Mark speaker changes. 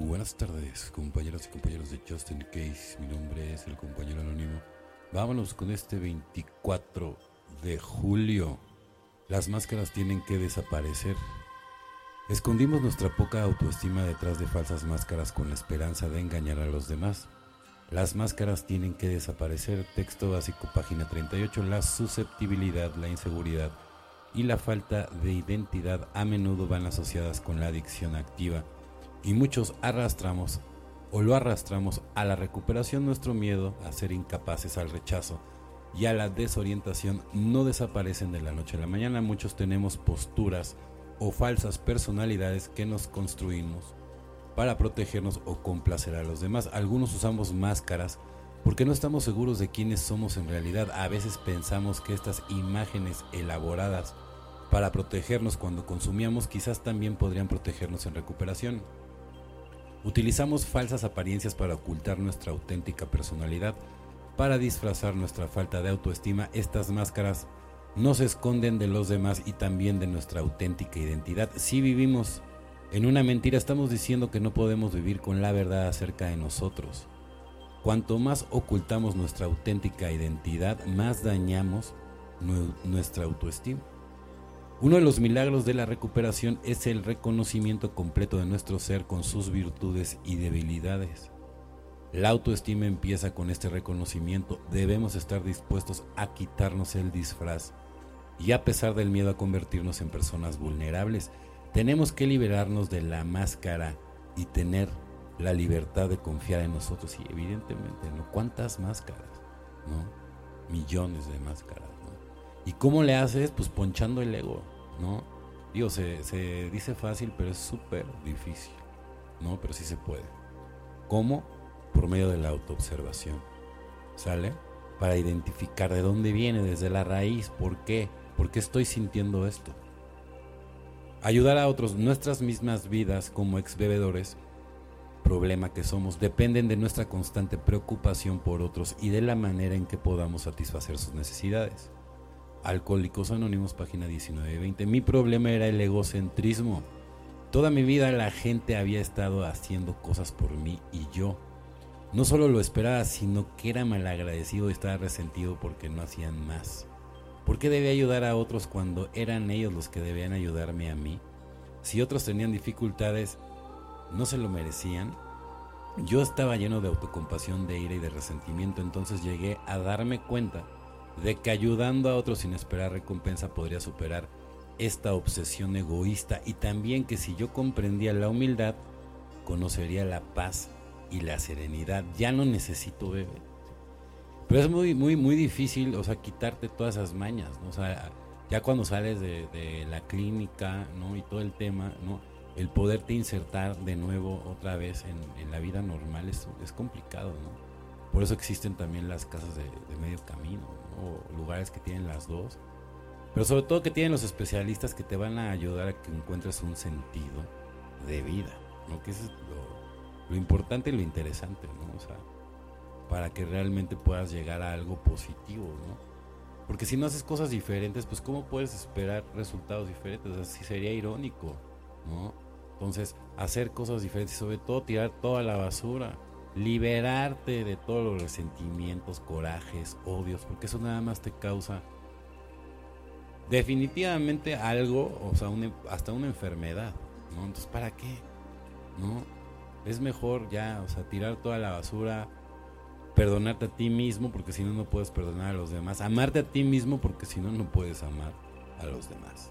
Speaker 1: Buenas tardes, compañeros y compañeros de Justin Case. Mi nombre es el compañero anónimo. Vámonos con este 24 de julio. Las máscaras tienen que desaparecer. Escondimos nuestra poca autoestima detrás de falsas máscaras con la esperanza de engañar a los demás. Las máscaras tienen que desaparecer. Texto básico, página 38. La susceptibilidad, la inseguridad y la falta de identidad a menudo van asociadas con la adicción activa y muchos arrastramos o lo arrastramos a la recuperación nuestro miedo a ser incapaces al rechazo y a la desorientación no desaparecen de la noche a la mañana. Muchos tenemos posturas o falsas personalidades que nos construimos para protegernos o complacer a los demás. Algunos usamos máscaras porque no estamos seguros de quiénes somos en realidad. A veces pensamos que estas imágenes elaboradas para protegernos cuando consumíamos quizás también podrían protegernos en recuperación. Utilizamos falsas apariencias para ocultar nuestra auténtica personalidad, para disfrazar nuestra falta de autoestima. Estas máscaras nos esconden de los demás y también de nuestra auténtica identidad. Si vivimos en una mentira, estamos diciendo que no podemos vivir con la verdad acerca de nosotros. Cuanto más ocultamos nuestra auténtica identidad, más dañamos nuestra autoestima. Uno de los milagros de la recuperación es el reconocimiento completo de nuestro ser con sus virtudes y debilidades. La autoestima empieza con este reconocimiento. Debemos estar dispuestos a quitarnos el disfraz y a pesar del miedo a convertirnos en personas vulnerables, tenemos que liberarnos de la máscara y tener la libertad de confiar en nosotros. Y evidentemente, ¿no? ¿Cuántas máscaras? ¿No? Millones de máscaras. ¿Y cómo le haces? Pues ponchando el ego, ¿no? Digo, se, se dice fácil, pero es súper difícil, ¿no? Pero sí se puede. ¿Cómo? Por medio de la autoobservación, ¿sale? Para identificar de dónde viene, desde la raíz, por qué, por qué estoy sintiendo esto. Ayudar a otros, nuestras mismas vidas como ex bebedores, problema que somos, dependen de nuestra constante preocupación por otros y de la manera en que podamos satisfacer sus necesidades. Alcohólicos Anónimos, página 19-20. Mi problema era el egocentrismo. Toda mi vida la gente había estado haciendo cosas por mí y yo. No solo lo esperaba, sino que era malagradecido y estaba resentido porque no hacían más. ¿Por qué debía ayudar a otros cuando eran ellos los que debían ayudarme a mí? Si otros tenían dificultades, ¿no se lo merecían? Yo estaba lleno de autocompasión, de ira y de resentimiento, entonces llegué a darme cuenta de que ayudando a otros sin esperar recompensa podría superar esta obsesión egoísta y también que si yo comprendía la humildad, conocería la paz y la serenidad. Ya no necesito beber. Pero es muy, muy, muy difícil, o sea, quitarte todas esas mañas. O sea, ya cuando sales de, la clínica, ¿no? Y todo el tema, ¿no? El poderte insertar de nuevo otra vez en, la vida normal es, es complicado, ¿no? Por eso existen también las casas de, medio camino, que tienen las dos. Pero sobre todo que tienen los especialistas que te van a ayudar a que encuentres un sentido de vida, ¿no? Que eso es lo, importante y lo interesante, ¿no? O sea, para que realmente puedas llegar a algo positivo, ¿no? Porque si no haces cosas diferentes, pues ¿cómo puedes esperar resultados diferentes? Así sería irónico, ¿no? Entonces, hacer cosas diferentes y sobre todo tirar toda la basura liberarte de todos los resentimientos, corajes, odios, porque eso nada más te causa definitivamente algo, o sea, hasta una enfermedad, ¿no? Entonces, ¿para qué? ¿No? Es mejor ya, o sea, tirar toda la basura, perdonarte a ti mismo, porque si no, no puedes perdonar a los demás, amarte a ti mismo, porque si no, no puedes amar a los demás.